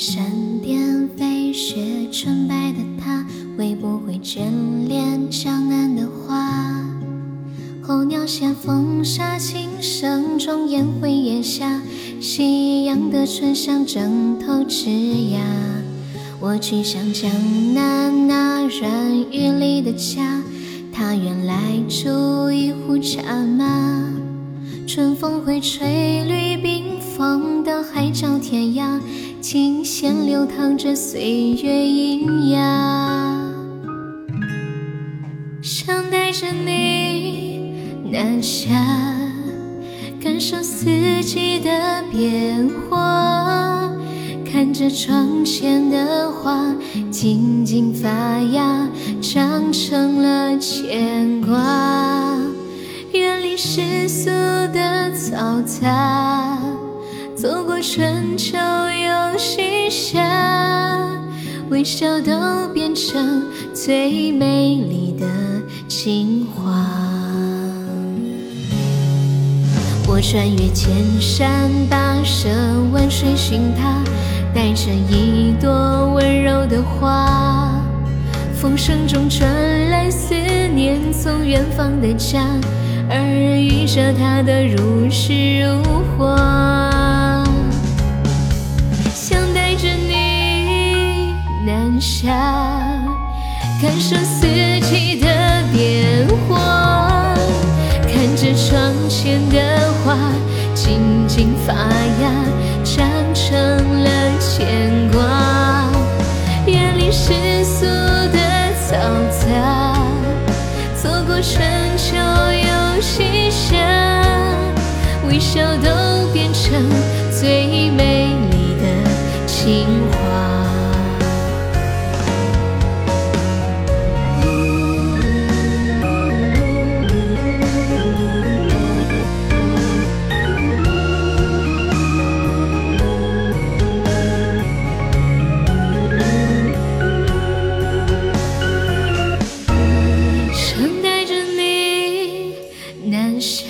闪电飞雪，纯白的她会不会眷恋江南的花？候鸟衔风沙，琴声中烟灰烟霞，夕阳的醇香枕头枝桠。我去向江南那软玉里的家，他愿来煮一壶茶吗。春风会吹绿冰封的海角天涯，琴弦流淌着岁月喑哑。想带着你南下，感受四季的变化，看着窗前的花静静发芽，长成了牵挂。远离世俗的嘈杂，走过春秋又西夏，微笑都变成最美丽的情话。我穿越千山跋涉，万水寻他，带着一朵温柔的花。风声中传来思念，从远方的家。耳语着他的如诗如画，下，感受四季的变化，看着窗前的花静静发芽，长成了牵挂，远离世俗的嘈杂，走过春秋又。西夏，微笑都变成最下，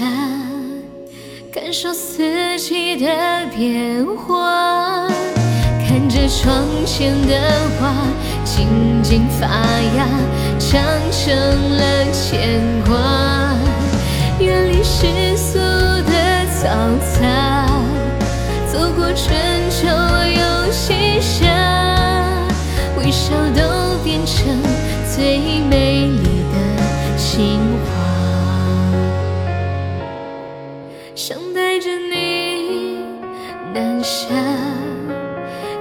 感受四季的变化，看着窗前的花静静发芽，长成了牵挂。远离世俗的嘈杂，走过春秋又西夏，微笑都变成最美丽的情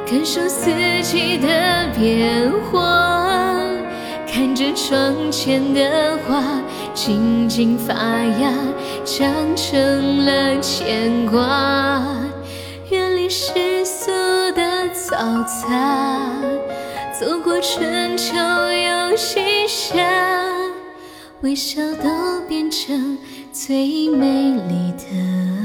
感受四季的变化，看着窗前的花静静发芽，长成了牵挂。远离世俗的嘈杂，走过春秋又西夏，微笑都变成最美丽的。